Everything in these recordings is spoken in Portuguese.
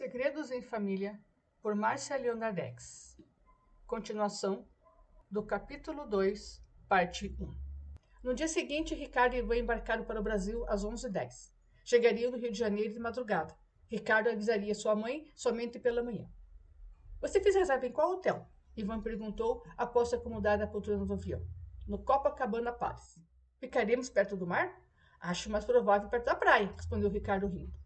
Segredos em Família, por Márcia Leonardex. Continuação do capítulo 2, parte 1. No dia seguinte, Ricardo e Ivan embarcaram para o Brasil às 11h10. Chegariam no Rio de Janeiro de madrugada. Ricardo avisaria sua mãe somente pela manhã. Você fez reserva em qual hotel? Ivan perguntou após se acomodar na poltrona do avião. No Copacabana Palace. Ficaremos perto do mar? Acho mais provável perto da praia, respondeu Ricardo rindo.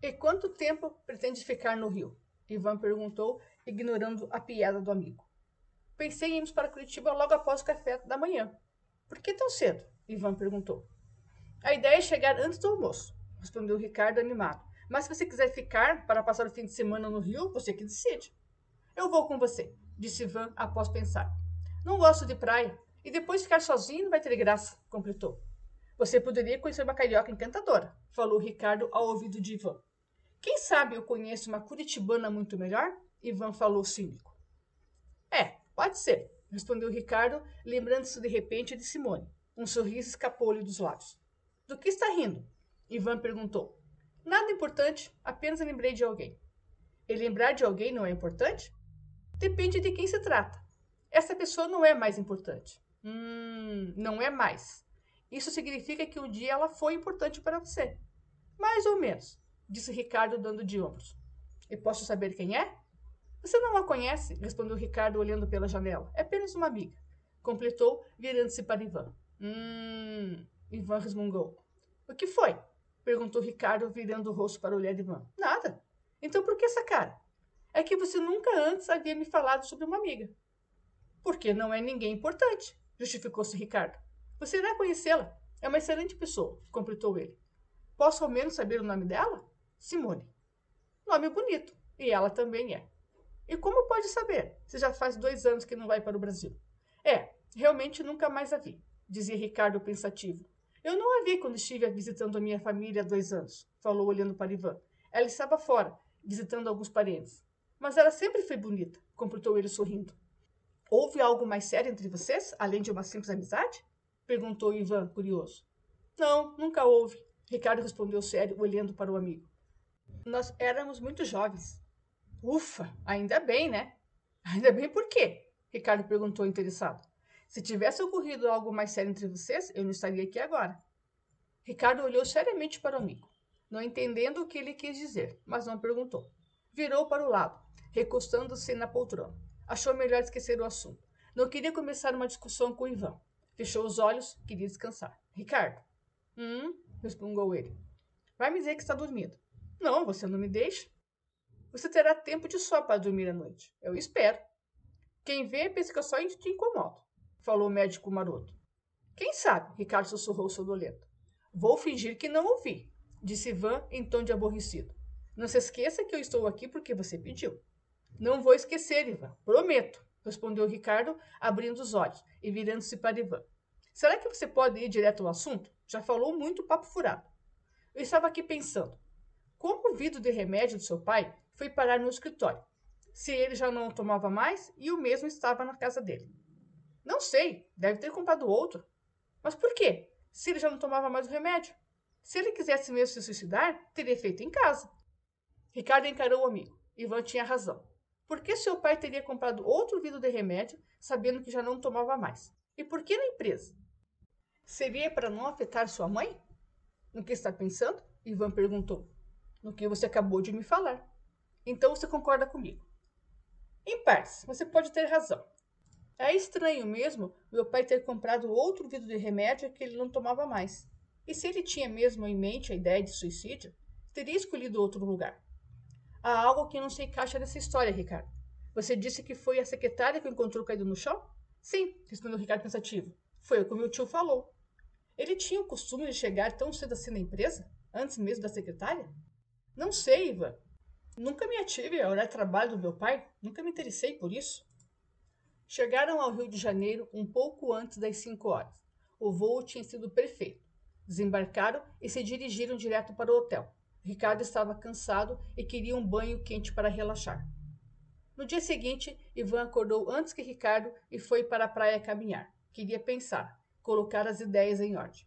E quanto tempo pretende ficar no Rio? Ivan perguntou, ignorando a piada do amigo. Pensei em irmos para Curitiba logo após o café da manhã. Por que tão cedo? Ivan perguntou. A ideia é chegar antes do almoço, respondeu Ricardo animado. Mas se você quiser ficar para passar o fim de semana no Rio, você que decide. Eu vou com você, disse Ivan após pensar. Não gosto de praia, e depois ficar sozinho não vai ter graça, completou. Você poderia conhecer uma carioca encantadora, falou Ricardo ao ouvido de Ivan. Quem sabe eu conheço uma curitibana muito melhor? Ivan falou cínico. É, pode ser, respondeu Ricardo, lembrando-se de repente de Simone. Um sorriso escapou-lhe dos lábios. Do que está rindo? Ivan perguntou. Nada importante, apenas lembrei de alguém. E lembrar de alguém não é importante? Depende de quem se trata. Essa pessoa não é mais importante. Hum, não é mais. Isso significa que um dia ela foi importante para você. Mais ou menos disse Ricardo, dando de ombros. E posso saber quem é? Você não a conhece, respondeu Ricardo, olhando pela janela. É apenas uma amiga. Completou, virando-se para Ivan. Hum. Ivan resmungou. O que foi? Perguntou Ricardo, virando o rosto para olhar Ivan. Nada. Então por que essa cara? É que você nunca antes havia me falado sobre uma amiga. Porque não é ninguém importante, justificou-se Ricardo. Você irá conhecê-la. É uma excelente pessoa, completou ele. Posso ao menos saber o nome dela? Simone. Nome bonito. E ela também é. E como pode saber, se já faz dois anos que não vai para o Brasil? É, realmente nunca mais a vi, dizia Ricardo pensativo. Eu não a vi quando estive visitando a minha família há dois anos, falou olhando para Ivan. Ela estava fora, visitando alguns parentes. Mas ela sempre foi bonita, completou ele sorrindo. Houve algo mais sério entre vocês, além de uma simples amizade? Perguntou Ivan, curioso. Não, nunca houve, Ricardo respondeu sério, olhando para o amigo. Nós éramos muito jovens. Ufa, ainda bem, né? Ainda bem por quê? Ricardo perguntou interessado. Se tivesse ocorrido algo mais sério entre vocês, eu não estaria aqui agora. Ricardo olhou seriamente para o amigo, não entendendo o que ele quis dizer, mas não perguntou. Virou para o lado, recostando-se na poltrona. Achou melhor esquecer o assunto. Não queria começar uma discussão com o Ivan. Fechou os olhos, queria descansar. Ricardo. Hum, respungou ele. Vai me dizer que está dormindo. Não, você não me deixa. Você terá tempo de só para dormir à noite. Eu espero. Quem vê pensa que eu só te incomodo, falou o médico maroto. Quem sabe? Ricardo sussurrou sodolento. Vou fingir que não ouvi, disse Ivan em tom de aborrecido. Não se esqueça que eu estou aqui porque você pediu. Não vou esquecer, Ivan, prometo, respondeu Ricardo, abrindo os olhos e virando-se para Ivan. Será que você pode ir direto ao assunto? Já falou muito papo furado. Eu estava aqui pensando. Como o vidro de remédio do seu pai foi parar no escritório? Se ele já não o tomava mais e o mesmo estava na casa dele. Não sei, deve ter comprado outro. Mas por quê? Se ele já não tomava mais o remédio. Se ele quisesse mesmo se suicidar, teria feito em casa. Ricardo encarou o amigo. Ivan tinha razão. Por que seu pai teria comprado outro vidro de remédio, sabendo que já não tomava mais? E por que na empresa? Seria para não afetar sua mãe? No que está pensando? Ivan perguntou no que você acabou de me falar. Então você concorda comigo. Em partes, você pode ter razão. É estranho mesmo meu pai ter comprado outro vidro de remédio que ele não tomava mais. E se ele tinha mesmo em mente a ideia de suicídio, teria escolhido outro lugar. Há algo que não se encaixa nessa história, Ricardo. Você disse que foi a secretária que o encontrou caído no chão? Sim, respondeu Ricardo pensativo. Foi o que meu tio falou. Ele tinha o costume de chegar tão cedo assim na empresa, antes mesmo da secretária? Não sei, Ivan. Nunca me ative a de trabalho do meu pai. Nunca me interessei por isso. Chegaram ao Rio de Janeiro um pouco antes das cinco horas. O voo tinha sido perfeito. Desembarcaram e se dirigiram direto para o hotel. Ricardo estava cansado e queria um banho quente para relaxar. No dia seguinte, Ivan acordou antes que Ricardo e foi para a praia caminhar. Queria pensar, colocar as ideias em ordem.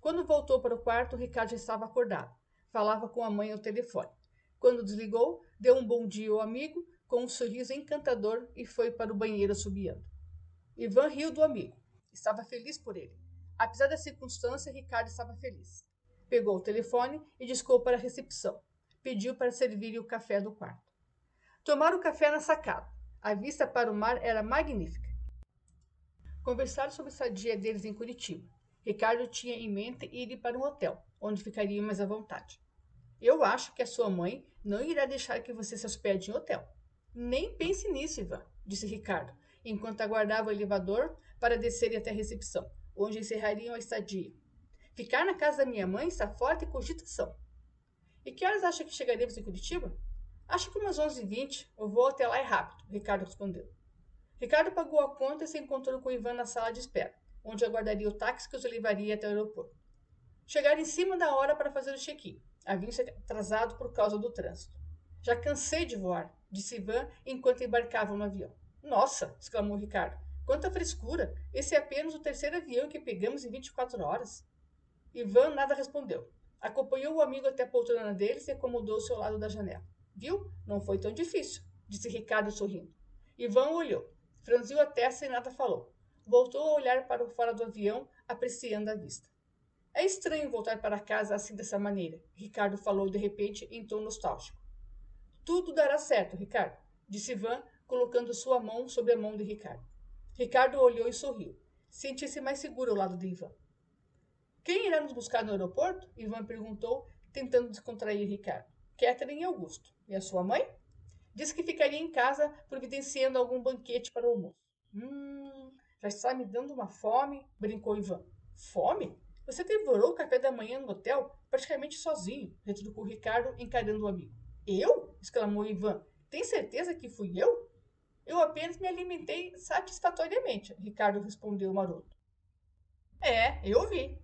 Quando voltou para o quarto, Ricardo já estava acordado. Falava com a mãe ao telefone. Quando desligou, deu um bom dia ao amigo com um sorriso encantador e foi para o banheiro subiando. Ivan riu do amigo. Estava feliz por ele. Apesar da circunstância, Ricardo estava feliz. Pegou o telefone e discou para a recepção. Pediu para servir o café do quarto. Tomaram o café na sacada. A vista para o mar era magnífica. Conversaram sobre a estadia deles em Curitiba. Ricardo tinha em mente ir para um hotel, onde ficaria mais à vontade. Eu acho que a sua mãe não irá deixar que você se hospede em hotel. Nem pense nisso, Ivan, disse Ricardo, enquanto aguardava o elevador para descer até a recepção, onde encerrariam a estadia. Ficar na casa da minha mãe está fora de cogitação. E que horas acha que chegaremos em Curitiba? Acho que umas 11h20. Eu vou até lá é rápido, Ricardo respondeu. Ricardo pagou a conta e se encontrou com Ivan na sala de espera onde aguardaria o táxi que os levaria até o aeroporto. Chegaram em cima da hora para fazer o check-in. Haviam se atrasado por causa do trânsito. Já cansei de voar, disse Ivan enquanto embarcavam no avião. Nossa! exclamou Ricardo. Quanta frescura! Esse é apenas o terceiro avião que pegamos em 24 horas. Ivan nada respondeu. Acompanhou o amigo até a poltrona deles e acomodou-se ao lado da janela. Viu? Não foi tão difícil, disse Ricardo sorrindo. Ivan olhou, franziu a testa e nada falou. Voltou a olhar para o fora do avião, apreciando a vista. É estranho voltar para casa assim dessa maneira, Ricardo falou de repente em tom nostálgico. Tudo dará certo, Ricardo, disse Ivan, colocando sua mão sobre a mão de Ricardo. Ricardo olhou e sorriu. Sentia-se mais seguro ao lado de Ivan. Quem irá nos buscar no aeroporto? Ivan perguntou, tentando descontrair Ricardo. Catherine e Augusto. E a sua mãe? Disse que ficaria em casa providenciando algum banquete para o almoço. Hum, já está me dando uma fome, brincou Ivan. Fome? Você devorou o café da manhã no hotel praticamente sozinho, retrucou Ricardo, encarando o amigo. Eu? exclamou Ivan. Tem certeza que fui eu? Eu apenas me alimentei satisfatoriamente, Ricardo respondeu maroto. É, eu vi.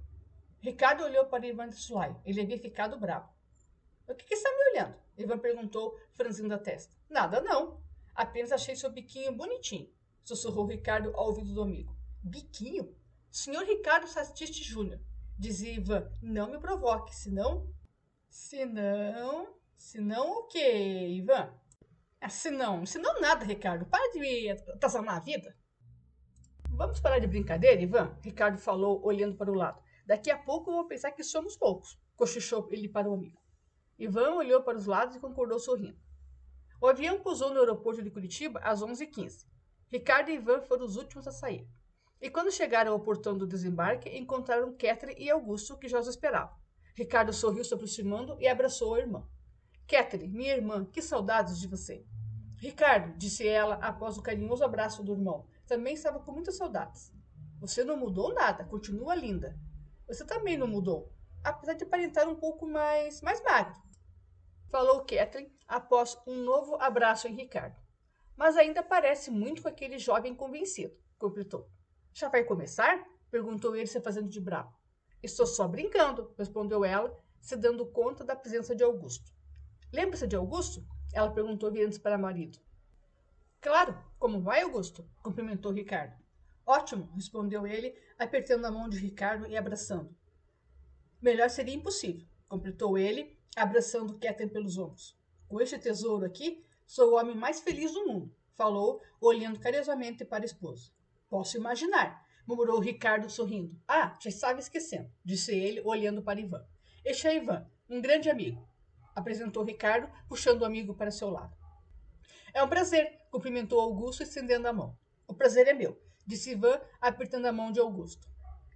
Ricardo olhou para Ivan Sulai. Ele havia ficado bravo. O que, que está me olhando? Ivan perguntou, franzindo a testa. Nada, não. Apenas achei seu biquinho bonitinho sussurrou Ricardo ao ouvido do amigo. Biquinho? Senhor Ricardo Satiste Júnior, dizia Ivan, não me provoque, senão... Senão... Senão o quê, Ivan? Ah, senão, senão nada, Ricardo. Para de me atazanar a vida. Vamos parar de brincadeira, Ivan? Ricardo falou, olhando para o lado. Daqui a pouco vou pensar que somos poucos, cochichou ele para o amigo. Ivan olhou para os lados e concordou sorrindo. O avião pousou no aeroporto de Curitiba às 11h15. Ricardo e Ivan foram os últimos a sair. E quando chegaram ao portão do desembarque, encontraram Catherine e Augusto, que já os esperavam. Ricardo sorriu se aproximando e abraçou a irmã. Catherine, minha irmã, que saudades de você. Ricardo, disse ela após o carinhoso abraço do irmão, também estava com muitas saudades. Você não mudou nada, continua linda. Você também não mudou, apesar de aparentar um pouco mais, mais magro. Falou Catherine após um novo abraço em Ricardo mas ainda parece muito com aquele jovem convencido, completou. Já vai começar? perguntou ele, se fazendo de bravo. Estou só brincando, respondeu ela, se dando conta da presença de Augusto. Lembra-se de Augusto? Ela perguntou, virando-se para o marido. Claro, como vai, Augusto? cumprimentou Ricardo. Ótimo, respondeu ele, apertando a mão de Ricardo e abraçando. Melhor seria impossível, completou ele, abraçando Ketten pelos ombros. Com este tesouro aqui, Sou o homem mais feliz do mundo, falou, olhando carinhosamente para a esposa. Posso imaginar, murmurou Ricardo sorrindo. Ah, já estava esquecendo, disse ele, olhando para Ivan. Este é Ivan, um grande amigo, apresentou Ricardo, puxando o amigo para seu lado. É um prazer, cumprimentou Augusto, estendendo a mão. O prazer é meu, disse Ivan, apertando a mão de Augusto.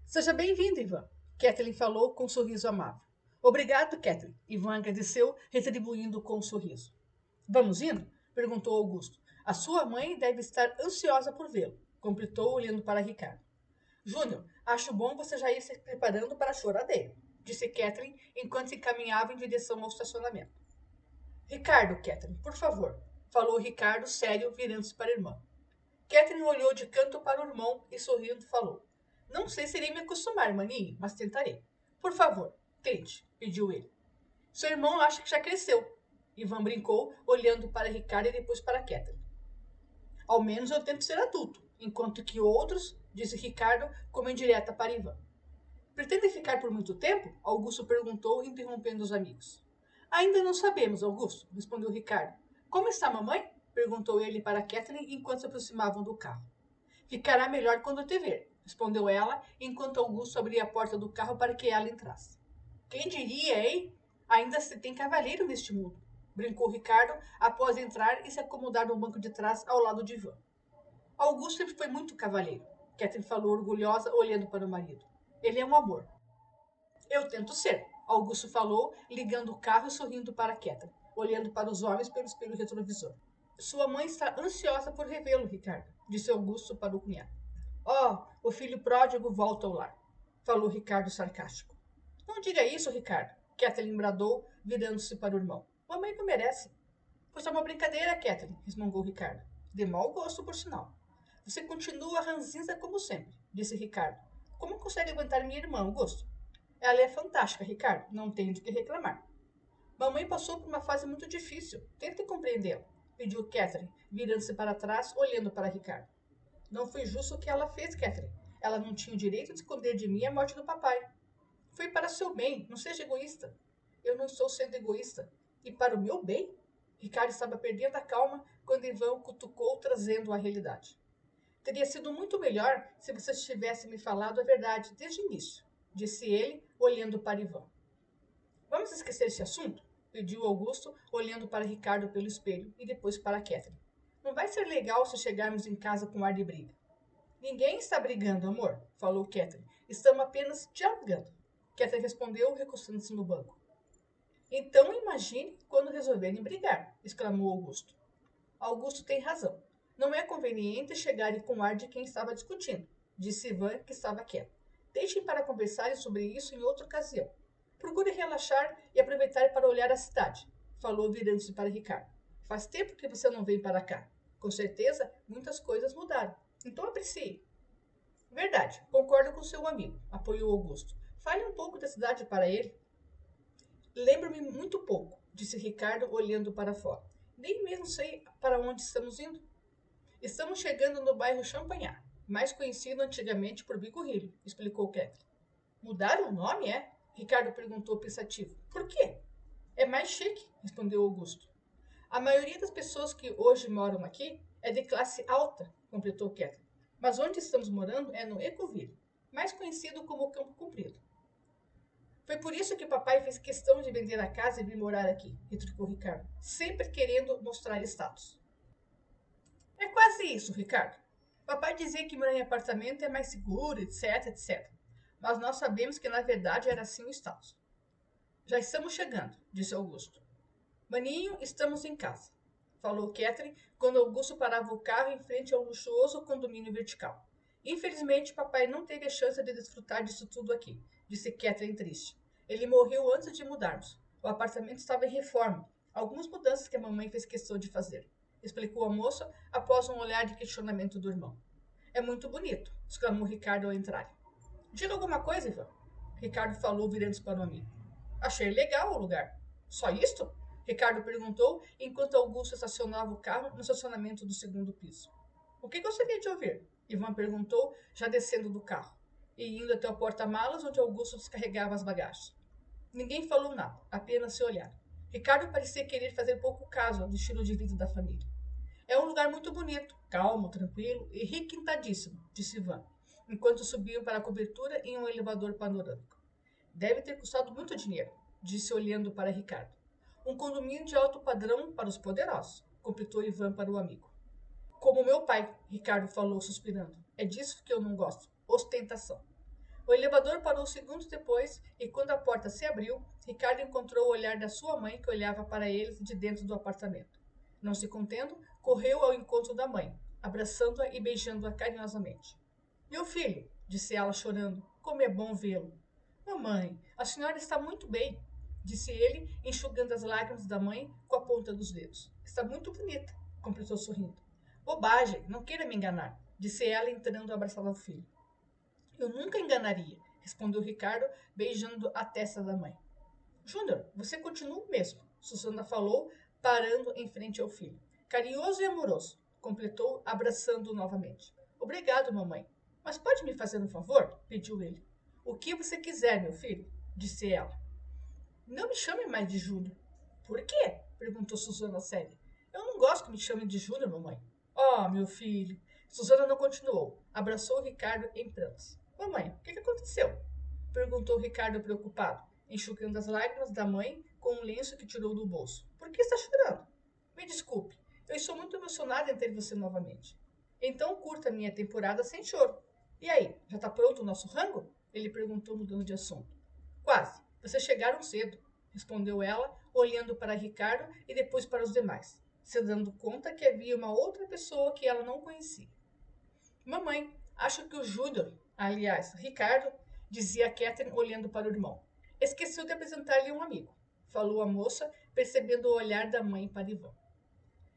Seja bem-vindo, Ivan, Kathleen falou com um sorriso amável. Obrigado, Kathleen. Ivan agradeceu, retribuindo com um sorriso. Vamos indo? perguntou Augusto. A sua mãe deve estar ansiosa por vê-lo, completou olhando para Ricardo. Júnior, acho bom você já ir se preparando para a choradeira, disse Catherine enquanto se encaminhava em direção ao estacionamento. Ricardo, Catherine, por favor, falou Ricardo sério, virando-se para a irmã. Catherine olhou de canto para o irmão e sorrindo falou. Não sei se irei me acostumar, maninho, mas tentarei. Por favor, tente, pediu ele. Seu irmão acha que já cresceu, Ivan brincou, olhando para Ricardo e depois para Catherine. Ao menos eu tento ser adulto, enquanto que outros, disse Ricardo como indireta para Ivan. Pretende ficar por muito tempo? Augusto perguntou, interrompendo os amigos. Ainda não sabemos, Augusto, respondeu Ricardo. Como está mamãe? perguntou ele para Kathleen enquanto se aproximavam do carro. Ficará melhor quando te ver, respondeu ela, enquanto Augusto abria a porta do carro para que ela entrasse. Quem diria, hein? Ainda se tem cavalheiro neste mundo, brincou Ricardo após entrar e se acomodar no banco de trás ao lado de Ivan. Augusto sempre foi muito cavalheiro, Catherine falou orgulhosa, olhando para o marido. Ele é um amor. Eu tento ser, Augusto falou, ligando o carro e sorrindo para Catherine, olhando para os homens pelo espelho retrovisor. Sua mãe está ansiosa por revê-lo, Ricardo, disse Augusto para o cunhado. Oh, o filho pródigo volta ao lar, falou Ricardo sarcástico. Não diga isso, Ricardo, Kathleen bradou, virando-se para o irmão. Mamãe não merece. Pois é uma brincadeira, Kathleen, resmungou Ricardo. De mau gosto, por sinal. Você continua ranzinza como sempre, disse Ricardo. Como consegue aguentar minha irmã, Augusto? Ela é fantástica, Ricardo. Não tenho de que reclamar. Mamãe passou por uma fase muito difícil. Tente compreendê-la, pediu Catherine, virando-se para trás, olhando para Ricardo. Não foi justo o que ela fez, Catherine. Ela não tinha o direito de esconder de mim a morte do papai. Foi para seu bem, não seja egoísta. Eu não estou sendo egoísta. E para o meu bem? Ricardo estava perdendo a calma quando Ivan o cutucou, trazendo a realidade. Teria sido muito melhor se você tivesse me falado a verdade desde o início, disse ele, olhando para Ivan. Vamos esquecer esse assunto? pediu Augusto, olhando para Ricardo pelo espelho e depois para Catherine. Não vai ser legal se chegarmos em casa com ar de briga. Ninguém está brigando, amor, falou Catherine. Estamos apenas dialogando. Catherine respondeu, recostando-se no banco. Então imagine quando resolverem brigar, exclamou Augusto. Augusto tem razão. Não é conveniente chegarem com ar de quem estava discutindo, disse Ivan, que estava quieto. Deixem para conversarem sobre isso em outra ocasião. Procure relaxar e aproveitar para olhar a cidade, falou virando-se para Ricardo. Faz tempo que você não vem para cá. Com certeza, muitas coisas mudaram. Então aprecie. Verdade, concordo com seu amigo, apoiou Augusto. Fale um pouco da cidade para ele. Lembro-me muito pouco, disse Ricardo, olhando para fora. Nem mesmo sei para onde estamos indo. Estamos chegando no bairro Champagnat, mais conhecido antigamente por Bicurrilho, explicou Kathleen. Mudaram o nome, é? Ricardo perguntou pensativo. Por quê? É mais chique, respondeu Augusto. A maioria das pessoas que hoje moram aqui é de classe alta, completou Kathleen. Mas onde estamos morando é no Ecoville, mais conhecido como Campo Comprido. Foi por isso que papai fez questão de vender a casa e vir morar aqui, retrucou Ricardo, sempre querendo mostrar status. É quase isso, Ricardo. Papai dizia que morar em apartamento é mais seguro, etc, etc. Mas nós sabemos que na verdade era assim o status. Já estamos chegando, disse Augusto. Maninho, estamos em casa, falou Catherine quando Augusto parava o carro em frente ao luxuoso condomínio vertical. Infelizmente, papai não teve a chance de desfrutar disso tudo aqui, disse Catherine triste. Ele morreu antes de mudarmos. O apartamento estava em reforma. Algumas mudanças que a mamãe fez questão de fazer, explicou a moça após um olhar de questionamento do irmão. É muito bonito, exclamou Ricardo ao entrar. Diga alguma coisa, Ivan. Ricardo falou virando-se para o amigo. Achei legal o lugar. Só isto? Ricardo perguntou enquanto Augusto estacionava o carro no estacionamento do segundo piso. O que gostaria de ouvir? Ivan perguntou, já descendo do carro e indo até o porta-malas onde Augusto descarregava as bagagens. Ninguém falou nada, apenas se olharam. Ricardo parecia querer fazer pouco caso do estilo de vida da família. É um lugar muito bonito, calmo, tranquilo e requintadíssimo, disse Ivan, enquanto subiam para a cobertura em um elevador panorâmico. Deve ter custado muito dinheiro, disse olhando para Ricardo. Um condomínio de alto padrão para os poderosos, completou Ivan para o amigo. Como meu pai, Ricardo falou suspirando. É disso que eu não gosto. Ostentação. O elevador parou segundos depois e, quando a porta se abriu, Ricardo encontrou o olhar da sua mãe que olhava para eles de dentro do apartamento. Não se contendo, correu ao encontro da mãe, abraçando-a e beijando-a carinhosamente. Meu filho, disse ela chorando, como é bom vê-lo. Mamãe, a senhora está muito bem disse ele, enxugando as lágrimas da mãe com a ponta dos dedos. Está muito bonita, completou sorrindo. Bobagem, não queira me enganar, disse ela, entrando abraçada ao filho. Eu nunca enganaria, respondeu Ricardo, beijando a testa da mãe. Júnior, você continua o mesmo, Susana falou, parando em frente ao filho. Carinhoso e amoroso. completou, abraçando-o novamente. Obrigado, mamãe. Mas pode me fazer um favor? pediu ele. O que você quiser, meu filho, disse ela. Não me chame mais de Júnior. Por quê? perguntou Suzana séria. Eu não gosto que me chamem de Júnior, mamãe. Oh, meu filho. Suzana não continuou. Abraçou Ricardo em prantos. Mamãe, o que, que aconteceu? perguntou Ricardo preocupado, enxugando as lágrimas da mãe com um lenço que tirou do bolso. Por que está chorando? Me desculpe, eu estou muito emocionada em ter você novamente. Então curta minha temporada sem choro. E aí, já está pronto o nosso rango? Ele perguntou, mudando de assunto. Quase. Vocês chegaram cedo, respondeu ela, olhando para Ricardo e depois para os demais, se dando conta que havia uma outra pessoa que ela não conhecia. Mamãe, acho que o Júnior, aliás, Ricardo, dizia Catherine olhando para o irmão. Esqueceu de apresentar-lhe um amigo, falou a moça, percebendo o olhar da mãe para Ivan.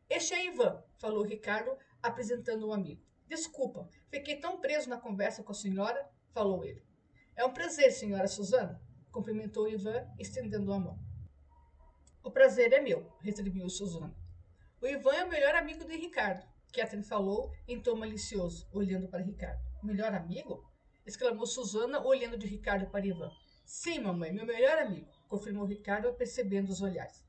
Este é Ivan, falou Ricardo, apresentando o um amigo. Desculpa, fiquei tão preso na conversa com a senhora, falou ele. É um prazer, senhora Susana, cumprimentou Ivan, estendendo a mão. O prazer é meu, retribuiu Susana. O Ivan é o melhor amigo de Ricardo, Catherine falou em tom malicioso, olhando para Ricardo. Melhor amigo? exclamou Susana, olhando de Ricardo para Ivan. Sim, mamãe, meu melhor amigo, confirmou Ricardo, percebendo os olhares.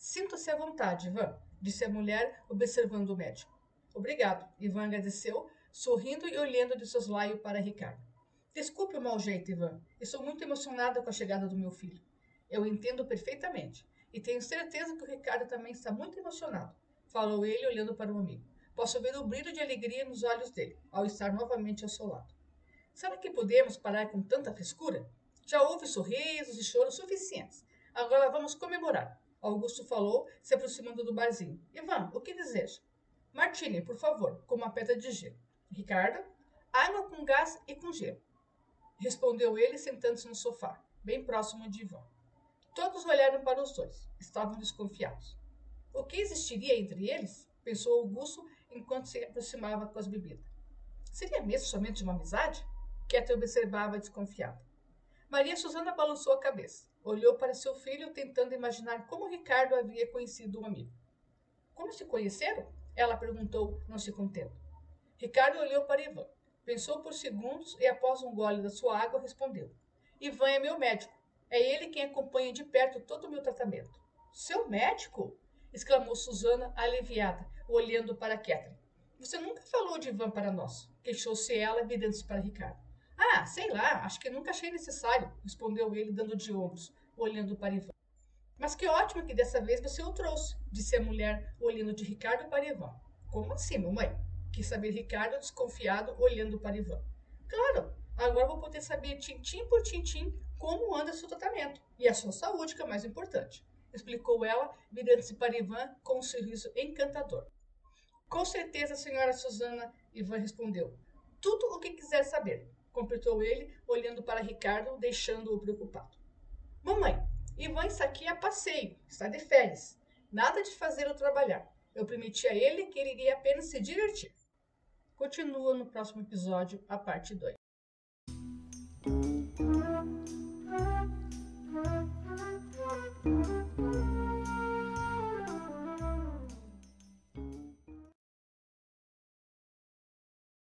Sinta-se à vontade, Ivan, disse a mulher, observando o médico. Obrigado. Ivan agradeceu, sorrindo e olhando de soslaio para Ricardo. Desculpe o mau jeito, Ivan. Estou muito emocionada com a chegada do meu filho. Eu entendo perfeitamente. E tenho certeza que o Ricardo também está muito emocionado, falou ele olhando para o amigo. Posso ver o brilho de alegria nos olhos dele, ao estar novamente ao seu lado. Será que podemos parar com tanta frescura? Já houve sorrisos e choros suficientes. Agora vamos comemorar. Augusto falou, se aproximando do barzinho. Ivan, o que deseja? Martini, por favor, com uma pedra de gelo. Ricardo, água com gás e com gelo. Respondeu ele, sentando-se no sofá, bem próximo de Ivan. Todos olharam para os dois. Estavam desconfiados. O que existiria entre eles? Pensou Augusto enquanto se aproximava com as bebidas. Seria mesmo somente uma amizade? Ketel observava desconfiada. Maria Susana balançou a cabeça. Olhou para seu filho, tentando imaginar como Ricardo havia conhecido um amigo. Como se conheceram? Ela perguntou, não se contendo. Ricardo olhou para Ivan. Pensou por segundos e, após um gole da sua água, respondeu: Ivan é meu médico. É ele quem acompanha de perto todo o meu tratamento. Seu médico? exclamou Susana, aliviada, olhando para Catherine. Você nunca falou de Ivan para nós, queixou-se ela, virando-se para Ricardo. Ah, sei lá, acho que nunca achei necessário, respondeu ele, dando de ombros, olhando para Ivan. Mas que ótimo que dessa vez você o trouxe, disse a mulher, olhando de Ricardo para Ivan. Como assim, mamãe? Quis saber Ricardo, desconfiado, olhando para Ivan. Claro, agora vou poder saber tintim por tintim como anda seu tratamento e a sua saúde, que é mais importante, explicou ela, virando-se para Ivan com um sorriso encantador. Com certeza, senhora Susana, Ivan respondeu. Tudo o que quiser saber, completou ele, olhando para Ricardo, deixando-o preocupado. Mamãe, Ivan está aqui a passeio, está de férias. Nada de fazer ou trabalhar. Eu prometi a ele que ele iria apenas se divertir. Continua no próximo episódio, a parte 2.